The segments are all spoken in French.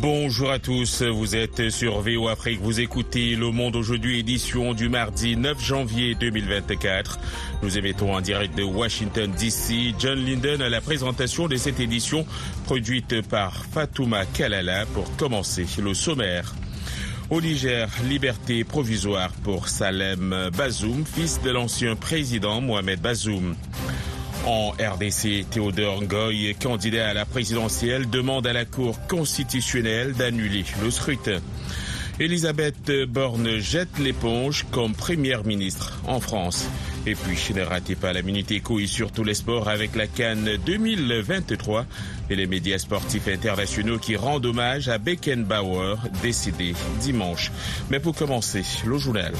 Bonjour à tous, vous êtes sur VO Afrique, vous écoutez Le Monde aujourd'hui, édition du mardi 9 janvier 2024. Nous émettons en direct de Washington DC. John Linden à la présentation de cette édition produite par Fatouma Kalala pour commencer le sommaire. Au Niger, liberté provisoire pour Salem Bazoum, fils de l'ancien président Mohamed Bazoum. En RDC, Théodore Ngoy, candidat à la présidentielle, demande à la Cour constitutionnelle d'annuler le scrutin. Elisabeth Borne jette l'éponge comme première ministre en France. Et puis, ne ratez pas la Minute Éco et surtout les sports avec la Cannes 2023 et les médias sportifs internationaux qui rendent hommage à Beckenbauer, décédé dimanche. Mais pour commencer, le journal.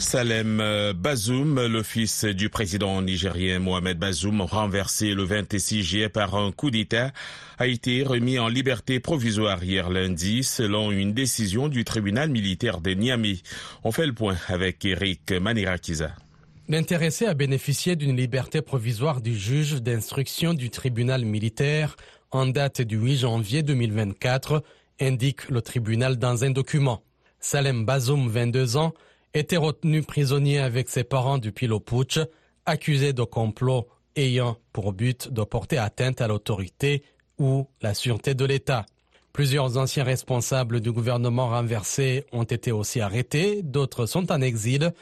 Salem euh, Bazoum, le fils du président nigérien Mohamed Bazoum, renversé le 26 juillet par un coup d'État, a été remis en liberté provisoire hier lundi selon une décision du tribunal militaire de Niamey. On fait le point avec Eric Manirakiza. L'intéressé a bénéficié d'une liberté provisoire du juge d'instruction du tribunal militaire en date du 8 janvier 2024, indique le tribunal dans un document. Salem Bazoum, 22 ans, était retenu prisonnier avec ses parents depuis le putsch, accusé de complot ayant pour but de porter atteinte à l'autorité ou la sûreté de l'État. Plusieurs anciens responsables du gouvernement renversé ont été aussi arrêtés, d'autres sont en exil.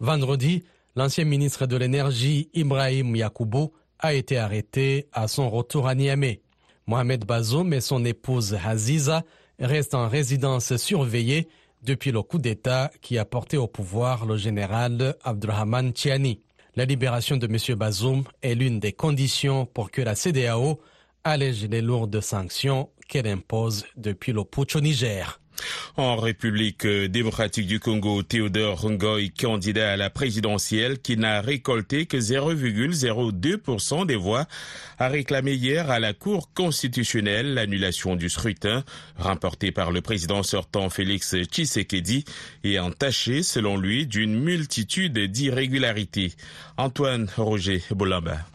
Vendredi, l'ancien ministre de l'Énergie Ibrahim Yakoubou a été arrêté à son retour à Niamey. Mohamed Bazoum et son épouse Aziza restent en résidence surveillée depuis le coup d'État qui a porté au pouvoir le général Abdurrahman Tiani. La libération de M. Bazoum est l'une des conditions pour que la CDAO allège les lourdes sanctions qu'elle impose depuis le putsch au Niger. En République démocratique du Congo, Théodore Ngoy, candidat à la présidentielle, qui n'a récolté que 0,02% des voix, a réclamé hier à la Cour constitutionnelle l'annulation du scrutin, remporté par le président sortant Félix Tshisekedi et entaché, selon lui, d'une multitude d'irrégularités. Antoine Roger Boulamba.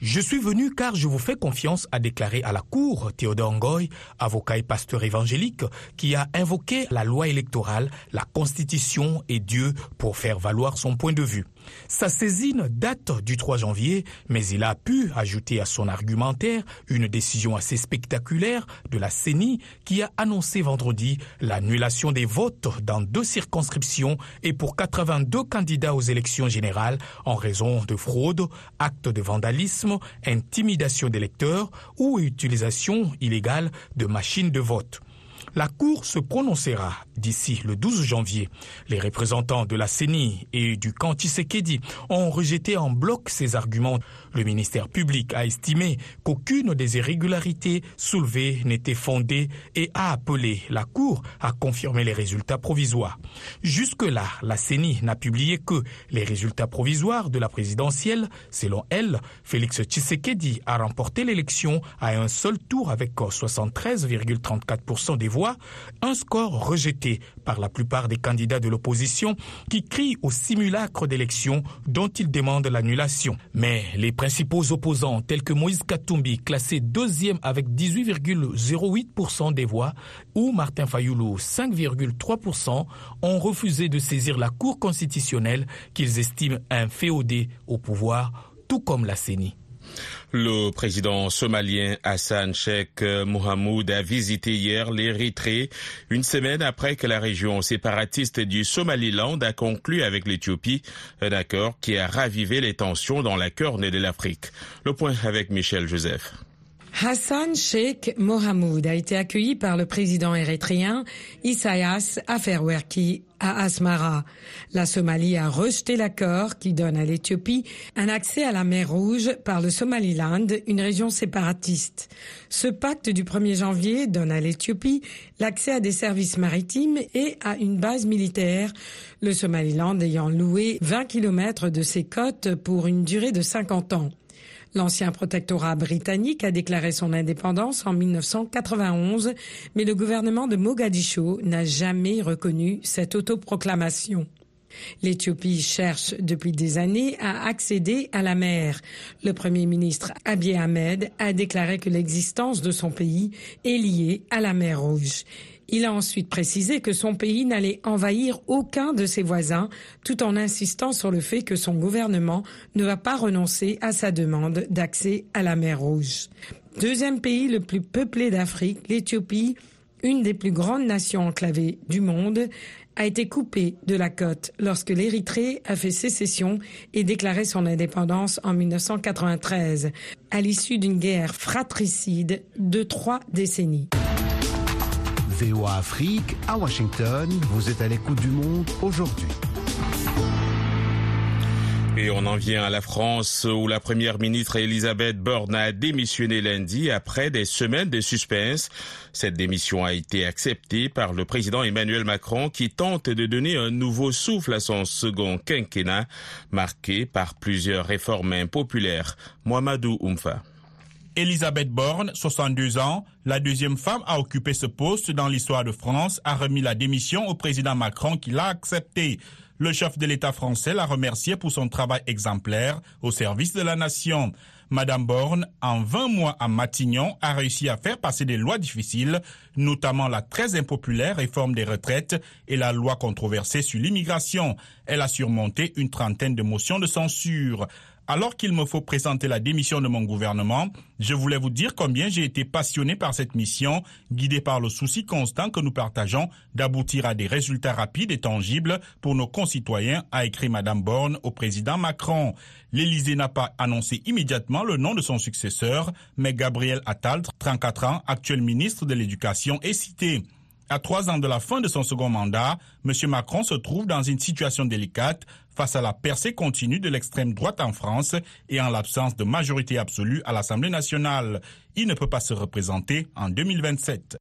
Je suis venu car je vous fais confiance, a déclaré à la Cour Théodore Ngoy, avocat et pasteur évangélique, qui a invoqué la loi électorale, la Constitution et Dieu pour faire valoir son point de vue. Sa saisine date du 3 janvier, mais il a pu ajouter à son argumentaire une décision assez spectaculaire de la CENI qui a annoncé vendredi l'annulation des votes dans deux circonscriptions et pour 82 candidats aux élections générales en raison de fraude, actes de vandalisme, intimidation d'électeurs ou utilisation illégale de machines de vote. La Cour se prononcera d'ici le 12 janvier. Les représentants de la CENI et du camp Tshisekedi ont rejeté en bloc ces arguments. Le ministère public a estimé qu'aucune des irrégularités soulevées n'était fondée et a appelé la Cour à confirmer les résultats provisoires. Jusque-là, la CENI n'a publié que les résultats provisoires de la présidentielle. Selon elle, Félix Tshisekedi a remporté l'élection à un seul tour avec 73,34% des voix un score rejeté par la plupart des candidats de l'opposition qui crient au simulacre d'élection dont ils demandent l'annulation. Mais les principaux opposants, tels que Moïse Katumbi, classé deuxième avec 18,08% des voix, ou Martin Fayoulou, 5,3%, ont refusé de saisir la Cour constitutionnelle qu'ils estiment inféodée au pouvoir, tout comme la CENI. Le président somalien Hassan Sheikh Mohamoud a visité hier l'Érythrée, une semaine après que la région séparatiste du Somaliland a conclu avec l'Éthiopie un accord qui a ravivé les tensions dans la corne de l'Afrique. Le point avec Michel Joseph. Hassan Sheikh Mohamoud a été accueilli par le président érythréen Isaias Afwerki à Asmara. La Somalie a rejeté l'accord qui donne à l'Éthiopie un accès à la mer Rouge par le Somaliland, une région séparatiste. Ce pacte du 1er janvier donne à l'Éthiopie l'accès à des services maritimes et à une base militaire, le Somaliland ayant loué 20 km de ses côtes pour une durée de 50 ans. L'ancien protectorat britannique a déclaré son indépendance en 1991, mais le gouvernement de Mogadiscio n'a jamais reconnu cette autoproclamation. L'Éthiopie cherche depuis des années à accéder à la mer. Le Premier ministre Abiy Ahmed a déclaré que l'existence de son pays est liée à la mer Rouge. Il a ensuite précisé que son pays n'allait envahir aucun de ses voisins, tout en insistant sur le fait que son gouvernement ne va pas renoncer à sa demande d'accès à la mer Rouge. Deuxième pays le plus peuplé d'Afrique, l'Éthiopie, une des plus grandes nations enclavées du monde, a été coupée de la côte lorsque l'Érythrée a fait sécession et déclaré son indépendance en 1993, à l'issue d'une guerre fratricide de trois décennies. VOA Afrique à Washington, vous êtes à l'écoute du monde aujourd'hui. Et on en vient à la France où la première ministre Elisabeth Borne a démissionné lundi après des semaines de suspense. Cette démission a été acceptée par le président Emmanuel Macron qui tente de donner un nouveau souffle à son second quinquennat marqué par plusieurs réformes impopulaires. Mohamedou Oumfa. Elisabeth Borne, 62 ans, la deuxième femme à occuper ce poste dans l'histoire de France, a remis la démission au président Macron qui l'a accepté. Le chef de l'État français l'a remercié pour son travail exemplaire au service de la nation. Madame Borne, en 20 mois à Matignon, a réussi à faire passer des lois difficiles, notamment la très impopulaire réforme des retraites et la loi controversée sur l'immigration. Elle a surmonté une trentaine de motions de censure. Alors qu'il me faut présenter la démission de mon gouvernement, je voulais vous dire combien j'ai été passionné par cette mission, guidé par le souci constant que nous partageons d'aboutir à des résultats rapides et tangibles pour nos concitoyens, a écrit Madame Borne au président Macron. L'Élysée n'a pas annoncé immédiatement le nom de son successeur, mais Gabriel Attal, 34 ans, actuel ministre de l'Éducation, est cité. À trois ans de la fin de son second mandat, M. Macron se trouve dans une situation délicate face à la percée continue de l'extrême droite en France et en l'absence de majorité absolue à l'Assemblée nationale. Il ne peut pas se représenter en 2027.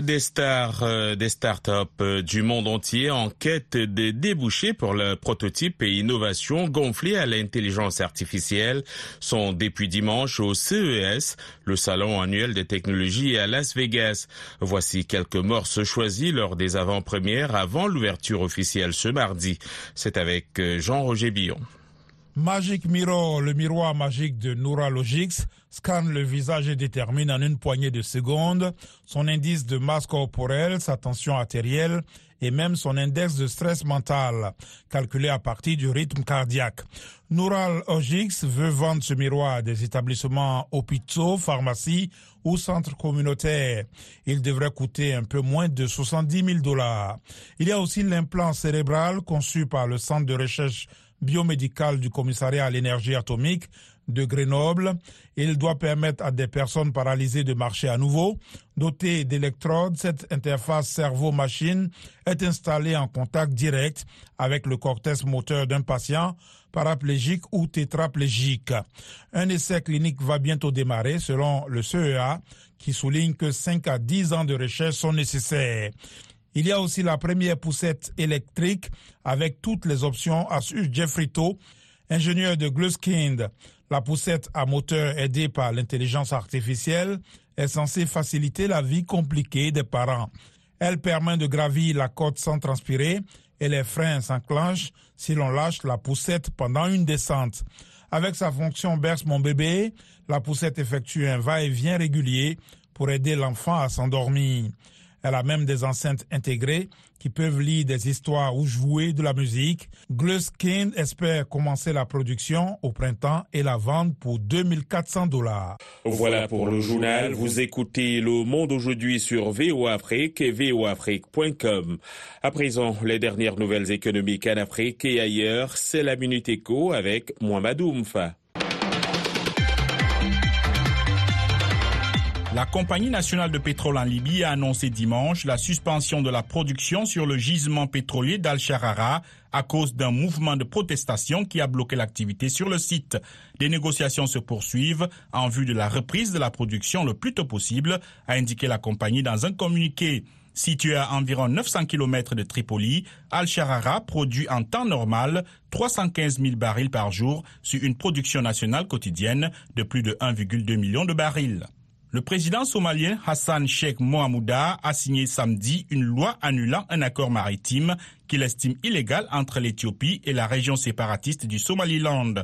Des stars, euh, des startups euh, du monde entier en quête de débouchés pour le prototype et innovation gonflés à l'intelligence artificielle sont depuis dimanche au CES, le salon annuel des technologies à Las Vegas. Voici quelques morceaux choisis lors des avant-premières avant l'ouverture officielle ce mardi. C'est avec euh, Jean-Roger Billon. Magic Mirror, le miroir magique de Neuralogix, scanne le visage et détermine en une poignée de secondes son indice de masse corporelle, sa tension artérielle et même son index de stress mental, calculé à partir du rythme cardiaque. Neuralogix veut vendre ce miroir à des établissements hôpitaux, pharmacies ou centres communautaires. Il devrait coûter un peu moins de 70 000 dollars. Il y a aussi l'implant cérébral conçu par le Centre de recherche biomédical du commissariat à l'énergie atomique de Grenoble. Il doit permettre à des personnes paralysées de marcher à nouveau. Doté d'électrodes, cette interface cerveau-machine est installée en contact direct avec le cortex moteur d'un patient paraplégique ou tétraplégique. Un essai clinique va bientôt démarrer selon le CEA qui souligne que 5 à 10 ans de recherche sont nécessaires. Il y a aussi la première poussette électrique avec toutes les options, assure Jeffrey To, ingénieur de Gluskind. La poussette à moteur aidée par l'intelligence artificielle est censée faciliter la vie compliquée des parents. Elle permet de gravir la côte sans transpirer et les freins s'enclenchent si l'on lâche la poussette pendant une descente. Avec sa fonction berce mon bébé, la poussette effectue un va-et-vient régulier pour aider l'enfant à s'endormir. Elle a même des enceintes intégrées qui peuvent lire des histoires ou jouer de la musique. Gluskin espère commencer la production au printemps et la vendre pour 2400 dollars. Voilà pour le journal. Vous écoutez Le Monde aujourd'hui sur VO Afrique et voafrique.com. À présent, les dernières nouvelles économiques en Afrique et ailleurs, c'est la Minute Éco avec Mohamed Oumfa. La Compagnie nationale de pétrole en Libye a annoncé dimanche la suspension de la production sur le gisement pétrolier d'Al-Sharara à cause d'un mouvement de protestation qui a bloqué l'activité sur le site. Des négociations se poursuivent en vue de la reprise de la production le plus tôt possible, a indiqué la compagnie dans un communiqué. Situé à environ 900 km de Tripoli, Al-Sharara produit en temps normal 315 000 barils par jour sur une production nationale quotidienne de plus de 1,2 million de barils. Le président somalien Hassan Sheikh Mohamouda a signé samedi une loi annulant un accord maritime qu'il estime illégal entre l'Éthiopie et la région séparatiste du Somaliland.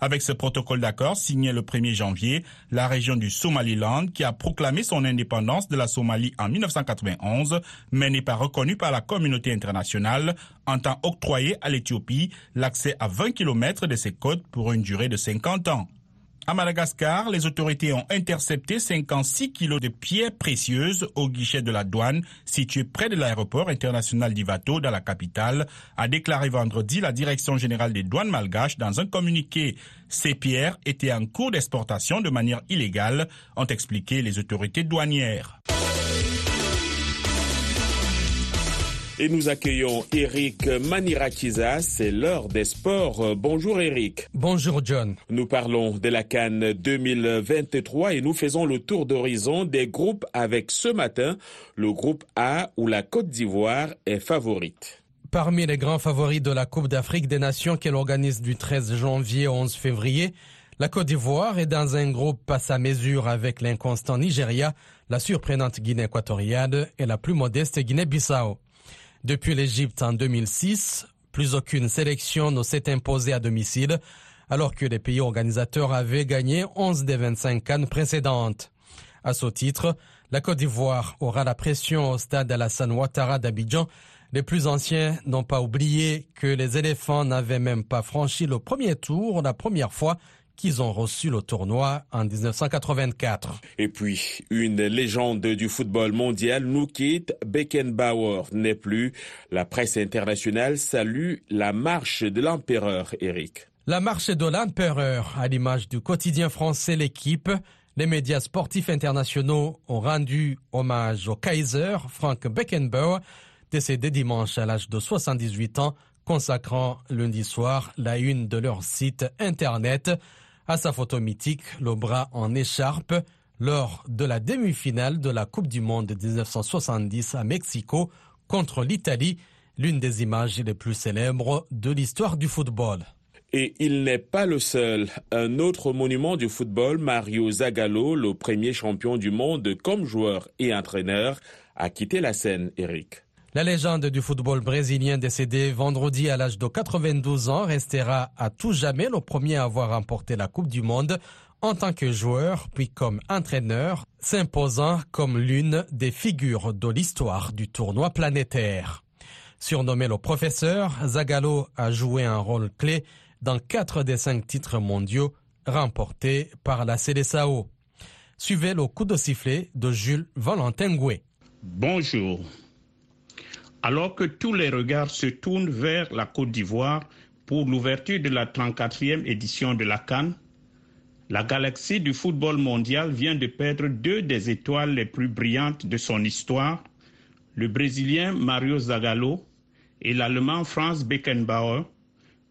Avec ce protocole d'accord signé le 1er janvier, la région du Somaliland, qui a proclamé son indépendance de la Somalie en 1991, mais n'est pas reconnue par la communauté internationale, entend octroyer à l'Éthiopie l'accès à 20 km de ses côtes pour une durée de 50 ans. À Madagascar, les autorités ont intercepté 56 kilos de pierres précieuses au guichet de la douane situé près de l'aéroport international d'Ivato dans la capitale, a déclaré vendredi la direction générale des douanes malgaches dans un communiqué. Ces pierres étaient en cours d'exportation de manière illégale, ont expliqué les autorités douanières. Et nous accueillons Eric Manirakiza, c'est l'heure des sports. Bonjour Eric. Bonjour John. Nous parlons de la Cannes 2023 et nous faisons le tour d'horizon des groupes avec ce matin le groupe A où la Côte d'Ivoire est favorite. Parmi les grands favoris de la Coupe d'Afrique des Nations qu'elle organise du 13 janvier au 11 février, la Côte d'Ivoire est dans un groupe pas sa mesure avec l'inconstant Nigeria, la surprenante Guinée équatoriale et la plus modeste Guinée-Bissau. Depuis l'Égypte en 2006, plus aucune sélection ne s'est imposée à domicile, alors que les pays organisateurs avaient gagné 11 des 25 cannes précédentes. À ce titre, la Côte d'Ivoire aura la pression au stade Alassane Ouattara d'Abidjan. Les plus anciens n'ont pas oublié que les éléphants n'avaient même pas franchi le premier tour la première fois qu'ils ont reçu le tournoi en 1984. Et puis, une légende du football mondial nous quitte. Beckenbauer n'est plus. La presse internationale salue la marche de l'empereur, Eric. La marche de l'empereur, à l'image du quotidien français L'équipe, les médias sportifs internationaux ont rendu hommage au Kaiser Frank Beckenbauer, décédé dimanche à l'âge de 78 ans, consacrant lundi soir la une de leur site internet à sa photo mythique, le bras en écharpe, lors de la demi-finale de la Coupe du Monde de 1970 à Mexico contre l'Italie, l'une des images les plus célèbres de l'histoire du football. Et il n'est pas le seul. Un autre monument du football, Mario Zagallo, le premier champion du monde comme joueur et entraîneur, a quitté la scène, Eric. La légende du football brésilien décédé vendredi à l'âge de 92 ans restera à tout jamais le premier à avoir remporté la Coupe du Monde en tant que joueur puis comme entraîneur, s'imposant comme l'une des figures de l'histoire du tournoi planétaire. Surnommé le professeur, Zagallo a joué un rôle clé dans quatre des cinq titres mondiaux remportés par la Célessao. Suivez le coup de sifflet de Jules Valentin Gouet. Bonjour. Alors que tous les regards se tournent vers la Côte d'Ivoire pour l'ouverture de la 34e édition de la Cannes, la galaxie du football mondial vient de perdre deux des étoiles les plus brillantes de son histoire, le Brésilien Mario Zagallo et l'Allemand Franz Beckenbauer,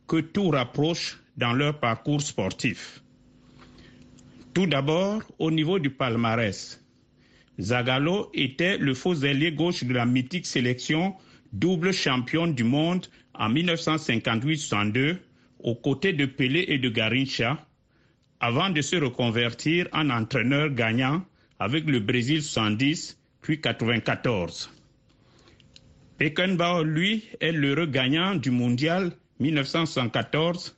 que tout rapproche dans leur parcours sportif. Tout d'abord, au niveau du palmarès, Zagallo était le faux ailier gauche de la mythique sélection double championne du monde en 1958-62 aux côtés de Pelé et de Garincha avant de se reconvertir en entraîneur gagnant avec le Brésil 110 puis 94. Beckenbauer, lui, est l'heureux gagnant du mondial 1914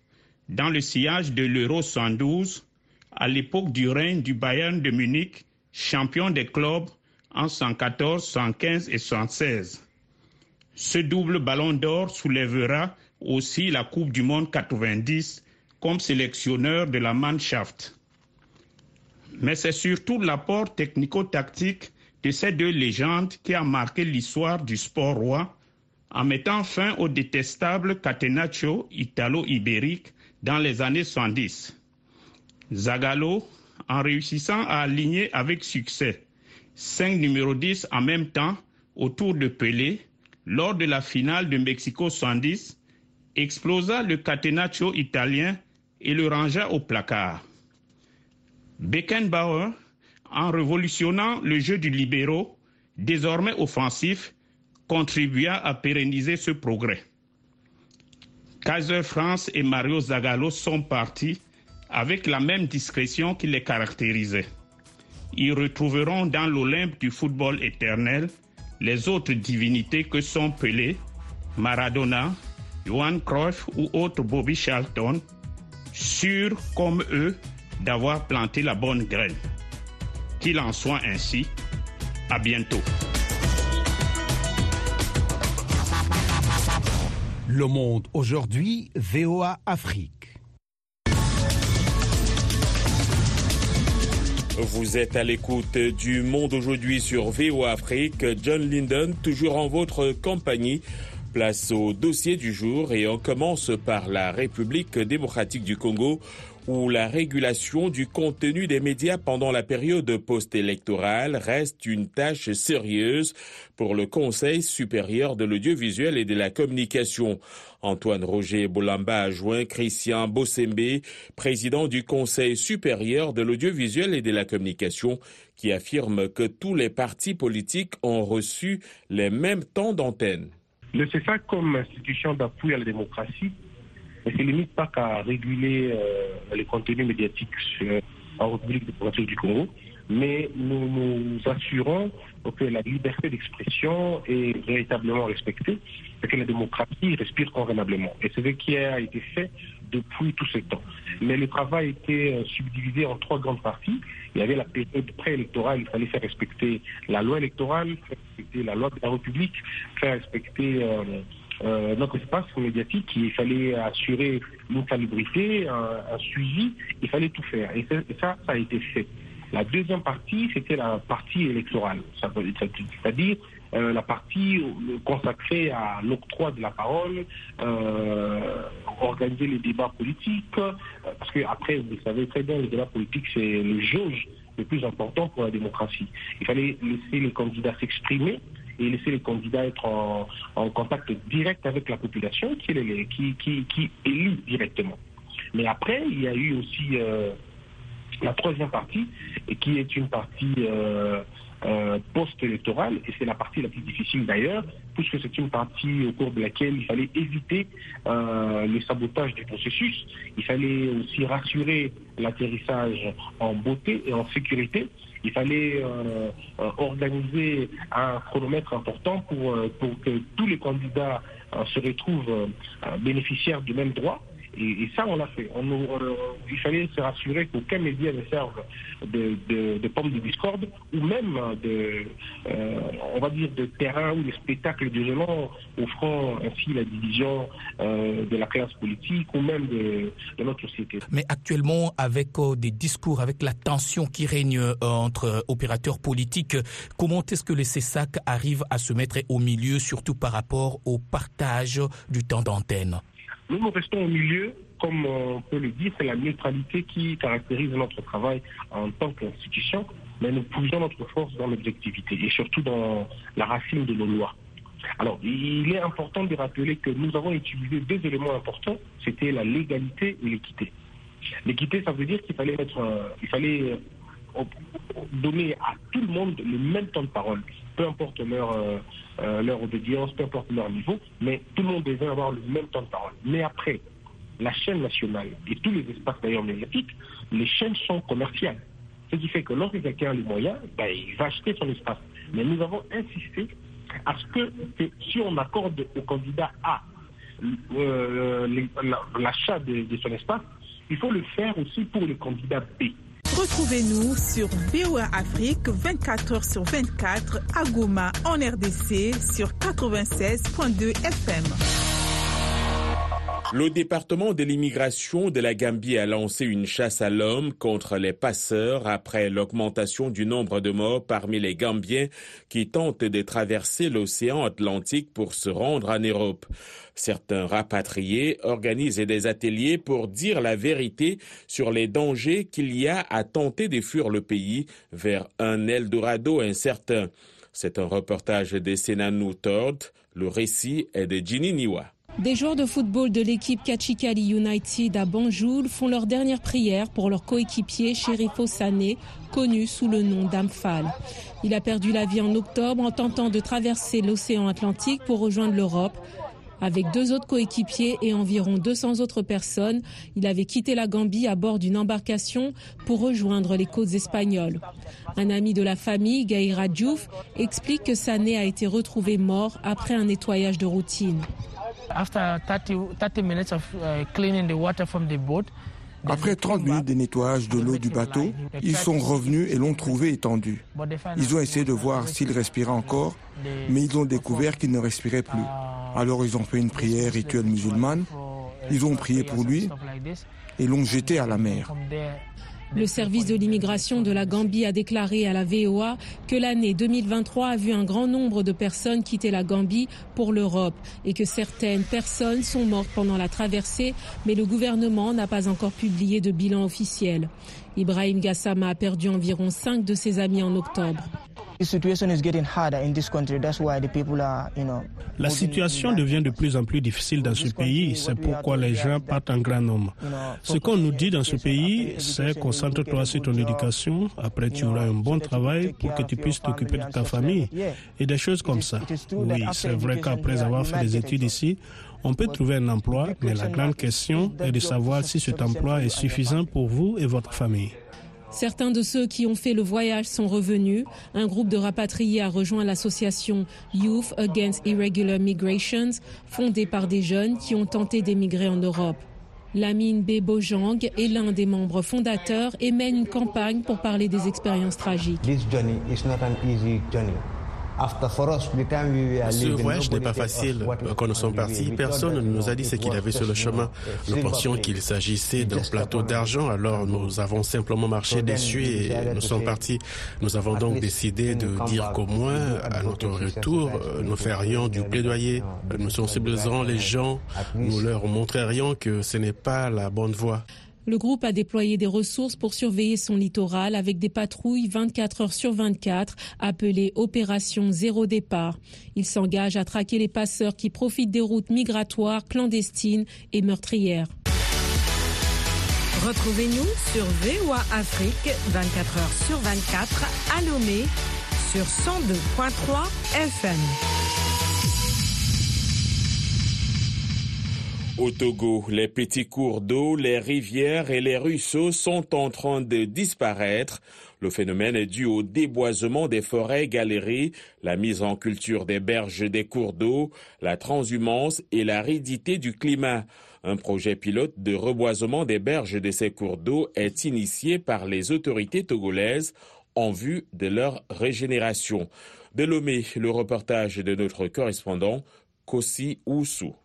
dans le sillage de l'Euro 112 à l'époque du règne du Bayern de Munich champion des clubs en 114, 115 et 116. Ce double ballon d'or soulèvera aussi la Coupe du Monde 90 comme sélectionneur de la Mannschaft. Mais c'est surtout l'apport technico-tactique de ces deux légendes qui a marqué l'histoire du sport roi en mettant fin au détestable catenaccio italo-ibérique dans les années 70. Zagallo, en réussissant à aligner avec succès cinq numéros 10 en même temps autour de Pelé lors de la finale de Mexico 110, explosa le catenaccio italien et le rangea au placard. Beckenbauer, en révolutionnant le jeu du libéraux, désormais offensif, contribua à pérenniser ce progrès. Kaiser France et Mario Zagallo sont partis avec la même discrétion qui les caractérisait. ils retrouveront dans l'Olympe du football éternel les autres divinités que sont Pelé, Maradona, Johan Cruyff ou autres Bobby Charlton, sûrs comme eux d'avoir planté la bonne graine. Qu'il en soit ainsi. À bientôt. Le monde aujourd'hui, VOA Afrique. Vous êtes à l'écoute du Monde aujourd'hui sur VOA Afrique. John Linden, toujours en votre compagnie. Place au dossier du jour et on commence par la République démocratique du Congo où la régulation du contenu des médias pendant la période post-électorale reste une tâche sérieuse pour le Conseil supérieur de l'audiovisuel et de la communication. Antoine Roger Bolamba a joint Christian Bossembe, président du Conseil supérieur de l'audiovisuel et de la communication, qui affirme que tous les partis politiques ont reçu les mêmes temps d'antenne. Le CESA comme institution d'appui à la démocratie ne se limite pas qu'à réguler euh, les contenus médiatiques en République démocratique du Congo, mais nous nous assurons que la liberté d'expression est véritablement respectée et que la démocratie respire convenablement. Et c'est ce qui a été fait depuis tout ce temps. Mais le travail était euh, subdivisé en trois grandes parties. Il y avait la période préélectorale, il fallait faire respecter la loi électorale, faire respecter la loi de la République, faire respecter euh, euh, notre espace médiatique, il fallait assurer une salubrité, un, suivi, il fallait tout faire. Et ça, ça a été fait. La deuxième partie, c'était la partie électorale, c'est-à-dire euh, la partie consacrée à l'octroi de la parole, euh, organiser les débats politiques, parce que après, vous savez très bien, les débats politiques, c'est le jauge le plus important pour la démocratie. Il fallait laisser les candidats s'exprimer et laisser les candidats être en, contact direct avec la population qui, les, qui, élit directement. Mais après, il y a eu aussi euh, la troisième partie, qui est une partie euh, euh, post-électorale, et c'est la partie la plus difficile d'ailleurs, puisque c'est une partie au cours de laquelle il fallait éviter le sabotage du processus, il fallait aussi rassurer l'atterrissage en beauté et en sécurité, il fallait euh, organiser un chronomètre important pour, pour que tous les candidats se retrouvent bénéficiaires du même droit. Et, ça, on l'a fait. On, il fallait se rassurer qu'aucun média ne serve de, de, de, pomme de discorde ou même de, euh, on va dire, de terrain ou de spectacle violent offrant ainsi la division euh, de la classe politique ou même de, de, notre société. Mais actuellement, avec euh, des discours, avec la tension qui règne euh, entre opérateurs politiques, comment est-ce que le CESAC arrive à se mettre au milieu, surtout par rapport au partage du temps d'antenne? Nous, nous restons au milieu, comme on peut le dire, c'est la neutralité qui caractérise notre travail en tant qu'institution, mais nous puisons notre force dans l'objectivité et surtout dans la racine de nos lois. Alors, il est important de rappeler que nous avons utilisé deux éléments importants, c'était la légalité et l'équité. L'équité, ça veut dire qu'il fallait mettre, il fallait euh, donner à tout le monde le même temps de parole, peu importe leur, euh, leur audience, peu importe leur niveau, mais tout le monde devait avoir le même temps de parole. Mais après, la chaîne nationale et tous les espaces d'ailleurs médiatiques, les chaînes sont commerciales. Ce qui fait que lorsque quelqu'un a les moyens, ben, il va acheter son espace. Mais nous avons insisté à ce que, si on accorde au candidat A euh, l'achat de son espace, il faut le faire aussi pour le candidat B. Retrouvez-nous sur VOA Afrique 24 h sur 24 à Goma en RDC sur 96.2 FM. Le département de l'immigration de la Gambie a lancé une chasse à l'homme contre les passeurs après l'augmentation du nombre de morts parmi les Gambiens qui tentent de traverser l'océan Atlantique pour se rendre en Europe. Certains rapatriés organisent des ateliers pour dire la vérité sur les dangers qu'il y a à tenter de fuir le pays vers un Eldorado incertain. C'est un reportage de Senanou Tord. Le récit est de Ginny. Des joueurs de football de l'équipe Kachikali United à Banjul font leur dernière prière pour leur coéquipier Sherifo Sané, connu sous le nom d'Amphal. Il a perdu la vie en octobre en tentant de traverser l'océan Atlantique pour rejoindre l'Europe. Avec deux autres coéquipiers et environ 200 autres personnes, il avait quitté la Gambie à bord d'une embarcation pour rejoindre les côtes espagnoles. Un ami de la famille, Gaïra Diouf, explique que Sané a été retrouvé mort après un nettoyage de routine. Après 30 minutes de nettoyage de l'eau du bateau, ils sont revenus et l'ont trouvé étendu. Ils ont essayé de voir s'il respirait encore, mais ils ont découvert qu'il ne respirait plus. Alors ils ont fait une prière rituelle musulmane, ils ont prié pour lui et l'ont jeté à la mer. Le service de l'immigration de la Gambie a déclaré à la VOA que l'année 2023 a vu un grand nombre de personnes quitter la Gambie pour l'Europe et que certaines personnes sont mortes pendant la traversée, mais le gouvernement n'a pas encore publié de bilan officiel. Ibrahim Gassama a perdu environ cinq de ses amis en octobre. La situation devient de plus en plus difficile dans ce pays, c'est pourquoi les gens partent en grand nombre. Ce qu'on nous dit dans ce pays, c'est concentre-toi sur ton éducation, après tu auras un bon travail pour que tu puisses t'occuper de ta famille. et des choses comme ça. Oui, c'est vrai qu'après avoir fait des études ici, on peut trouver un emploi, mais la grande question est de savoir si cet emploi est suffisant pour vous et votre famille. Certains de ceux qui ont fait le voyage sont revenus. Un groupe de rapatriés a rejoint l'association Youth Against Irregular Migrations, fondée par des jeunes qui ont tenté d'émigrer en Europe. Lamine Bebojang est l'un des membres fondateurs et mène une campagne pour parler des expériences tragiques. Ce voyage n'est pas facile. Quand nous sommes partis, personne ne nous a dit ce qu'il y avait sur le chemin. Nous pensions qu'il s'agissait d'un plateau d'argent, alors nous avons simplement marché dessus et nous sommes partis. Nous avons donc décidé de dire qu'au moins, à notre retour, nous ferions du plaidoyer, nous sensibiliserons les gens, nous leur montrerions que ce n'est pas la bonne voie. Le groupe a déployé des ressources pour surveiller son littoral avec des patrouilles 24 heures sur 24 appelées Opération Zéro Départ. Il s'engage à traquer les passeurs qui profitent des routes migratoires clandestines et meurtrières. Retrouvez-nous sur VOA Afrique 24 heures sur 24 à Lomé sur 102.3 FM. Au Togo, les petits cours d'eau, les rivières et les ruisseaux sont en train de disparaître. Le phénomène est dû au déboisement des forêts galeries, la mise en culture des berges des cours d'eau, la transhumance et l'aridité du climat. Un projet pilote de reboisement des berges de ces cours d'eau est initié par les autorités togolaises en vue de leur régénération. De Lomé, le reportage de notre correspondant Kossi Oussou.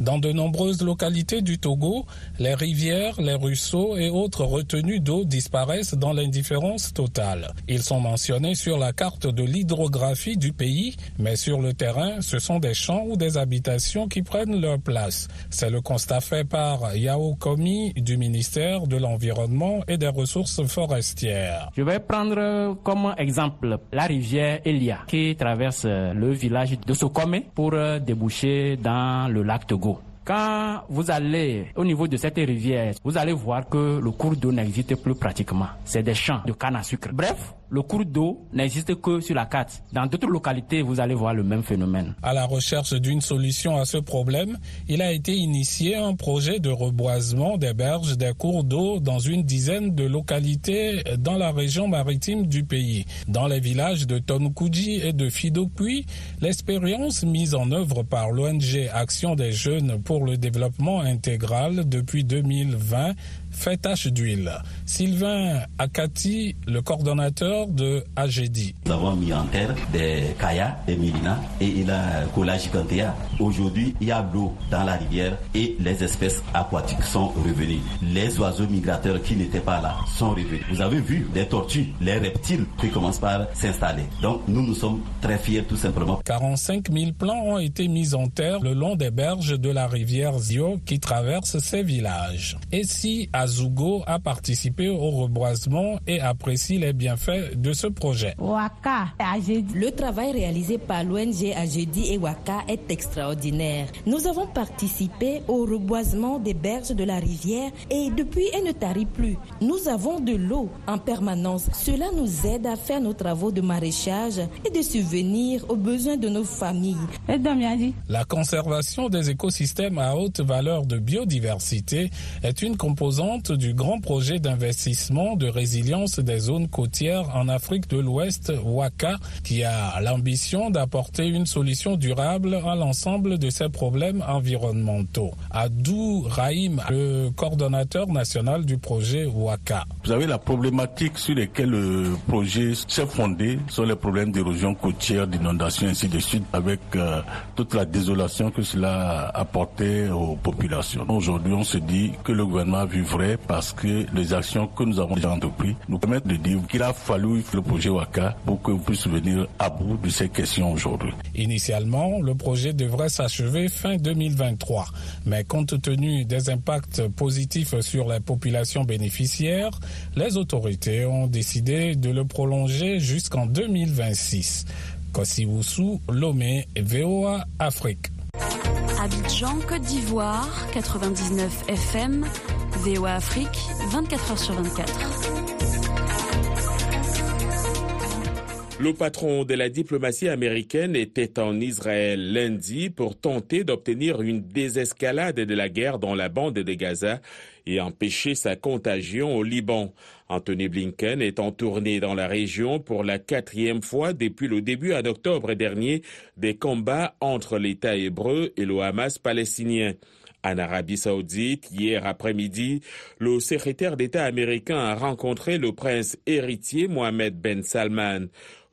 Dans de nombreuses localités du Togo, les rivières, les ruisseaux et autres retenues d'eau disparaissent dans l'indifférence totale. Ils sont mentionnés sur la carte de l'hydrographie du pays, mais sur le terrain, ce sont des champs ou des habitations qui prennent leur place. C'est le constat fait par Yao Komi du ministère de l'Environnement et des Ressources forestières. Je vais prendre comme exemple la rivière Elia qui traverse le village de Sokome pour déboucher dans le lac. 就 go。Quand vous allez au niveau de cette rivière, vous allez voir que le cours d'eau n'existe plus pratiquement. C'est des champs de canne à sucre. Bref, le cours d'eau n'existe que sur la carte. Dans d'autres localités, vous allez voir le même phénomène. À la recherche d'une solution à ce problème, il a été initié un projet de reboisement des berges des cours d'eau dans une dizaine de localités dans la région maritime du pays. Dans les villages de Tonkuji et de Fidokui, l'expérience mise en œuvre par l'ONG Action des jeunes pour le développement intégral depuis 2020 fait tache d'huile. Sylvain Akati, le coordonnateur de AGD. Nous avons mis en terre des kayas, des milina et il a Gigantea. Aujourd'hui, il y a de l'eau dans la rivière et les espèces aquatiques sont revenues. Les oiseaux migrateurs qui n'étaient pas là sont revenus. Vous avez vu les tortues, les reptiles qui commencent par s'installer. Donc nous, nous sommes très fiers tout simplement. 45 000 plants ont été mis en terre le long des berges de la rivière rivière Zio qui traverse ces villages. Et si Azugo a participé au reboisement et apprécie les bienfaits de ce projet. Le travail réalisé par l'ONG Agedi et Waka est extraordinaire. Nous avons participé au reboisement des berges de la rivière et depuis elle ne tarit plus. Nous avons de l'eau en permanence. Cela nous aide à faire nos travaux de maraîchage et de subvenir aux besoins de nos familles. La conservation des écosystèmes à haute valeur de biodiversité est une composante du grand projet d'investissement de résilience des zones côtières en Afrique de l'Ouest, WACA, qui a l'ambition d'apporter une solution durable à l'ensemble de ces problèmes environnementaux. Adou Rahim, le coordonnateur national du projet WACA. Vous avez la problématique sur laquelle le projet s'est fondé, sur les problèmes d'érosion côtière, d'inondation, ainsi de suite, avec euh, toute la désolation que cela a apporté aux populations. Aujourd'hui, on se dit que le gouvernement vivrait parce que les actions que nous avons déjà entreprises nous permettent de dire qu'il a fallu le projet WACA pour que vous puissiez venir à bout de ces questions aujourd'hui. Initialement, le projet devrait s'achever fin 2023, mais compte tenu des impacts positifs sur les populations bénéficiaires, les autorités ont décidé de le prolonger jusqu'en 2026. Kossi Lomé, VOA Afrique. Abidjan, Côte d'Ivoire, 99 FM, VOA Afrique, 24 h sur 24. Le patron de la diplomatie américaine était en Israël lundi pour tenter d'obtenir une désescalade de la guerre dans la bande de Gaza et empêcher sa contagion au Liban. Anthony Blinken est en tournée dans la région pour la quatrième fois depuis le début en octobre dernier des combats entre l'État hébreu et le Hamas palestinien. En Arabie saoudite, hier après-midi, le secrétaire d'État américain a rencontré le prince héritier Mohamed Ben Salman.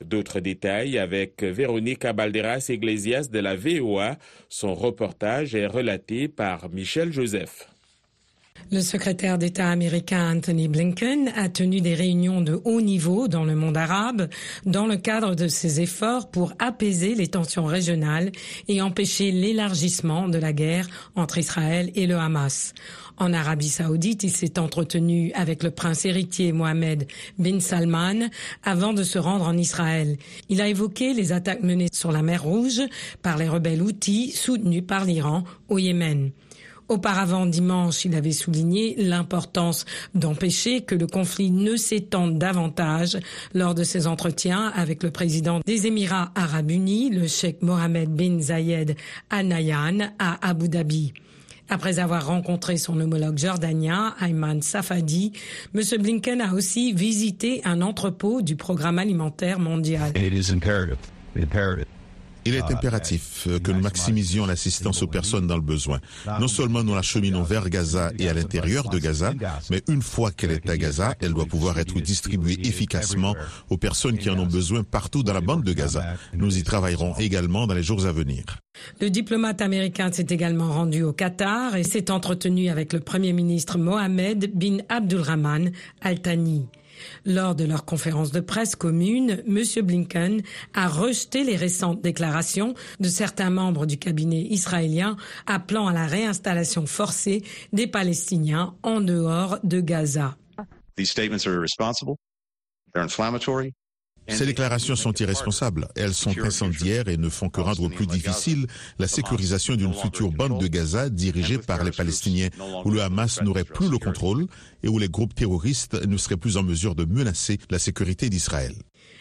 D'autres détails avec Véronique Abalderas Iglesias de la VOA. Son reportage est relaté par Michel Joseph. Le secrétaire d'État américain Anthony Blinken a tenu des réunions de haut niveau dans le monde arabe dans le cadre de ses efforts pour apaiser les tensions régionales et empêcher l'élargissement de la guerre entre Israël et le Hamas. En Arabie saoudite, il s'est entretenu avec le prince héritier Mohamed bin Salman avant de se rendre en Israël. Il a évoqué les attaques menées sur la mer Rouge par les rebelles houthis soutenus par l'Iran au Yémen. Auparavant, dimanche, il avait souligné l'importance d'empêcher que le conflit ne s'étende davantage lors de ses entretiens avec le président des Émirats arabes unis, le cheikh Mohamed bin Zayed Al Nahyan, à Abu Dhabi. Après avoir rencontré son homologue jordanien, Ayman Safadi, M. Blinken a aussi visité un entrepôt du programme alimentaire mondial. Il est impératif que nous maximisions l'assistance aux personnes dans le besoin. Non seulement nous l'acheminons vers Gaza et à l'intérieur de Gaza, mais une fois qu'elle est à Gaza, elle doit pouvoir être distribuée efficacement aux personnes qui en ont besoin partout dans la bande de Gaza. Nous y travaillerons également dans les jours à venir. Le diplomate américain s'est également rendu au Qatar et s'est entretenu avec le Premier ministre Mohamed bin Abdulrahman Al Thani. Lors de leur conférence de presse commune, M. Blinken a rejeté les récentes déclarations de certains membres du cabinet israélien appelant à la réinstallation forcée des Palestiniens en dehors de Gaza. Ces déclarations sont irresponsables. Elles sont incendiaires et ne font que rendre plus difficile la sécurisation d'une future bande de Gaza dirigée par les Palestiniens, où le Hamas n'aurait plus le contrôle et où les groupes terroristes ne seraient plus en mesure de menacer la sécurité d'Israël.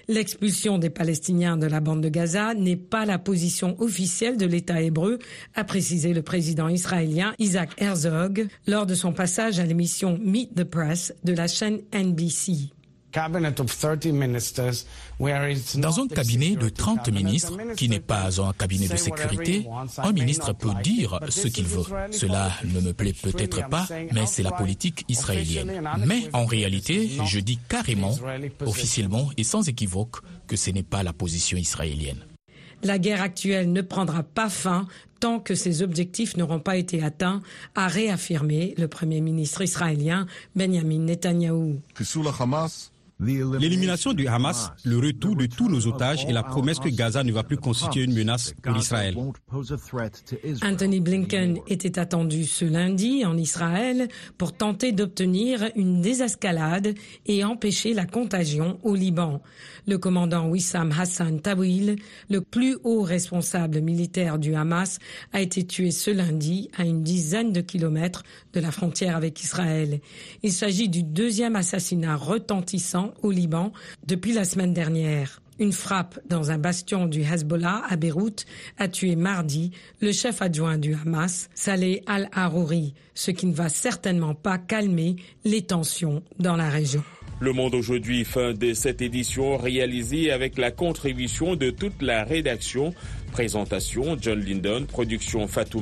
L'expulsion des Palestiniens de la bande de Gaza n'est pas la position officielle de l'État hébreu, a précisé le président israélien Isaac Herzog lors de son passage à l'émission Meet the Press de la chaîne NBC. Dans un cabinet de 30 ministres, qui n'est pas un cabinet de sécurité, un ministre peut dire ce qu'il veut. Cela ne me plaît peut-être pas, mais c'est la politique israélienne. Mais en réalité, je dis carrément, officiellement et sans équivoque, que ce n'est pas la position israélienne. La guerre actuelle ne prendra pas fin tant que ses objectifs n'auront pas été atteints, a réaffirmé le Premier ministre israélien Benjamin Netanyahou. L'élimination du Hamas, le retour de tous nos otages et la promesse que Gaza ne va plus constituer une menace pour Israël. Anthony Blinken était attendu ce lundi en Israël pour tenter d'obtenir une désescalade et empêcher la contagion au Liban. Le commandant Wissam Hassan Tawil, le plus haut responsable militaire du Hamas, a été tué ce lundi à une dizaine de kilomètres de la frontière avec Israël. Il s'agit du deuxième assassinat retentissant au Liban depuis la semaine dernière. Une frappe dans un bastion du Hezbollah à Beyrouth a tué mardi le chef adjoint du Hamas, Saleh al-Harouri, ce qui ne va certainement pas calmer les tensions dans la région. Le Monde aujourd'hui, fin de cette édition réalisée avec la contribution de toute la rédaction. Présentation John Lindon, production Fatouma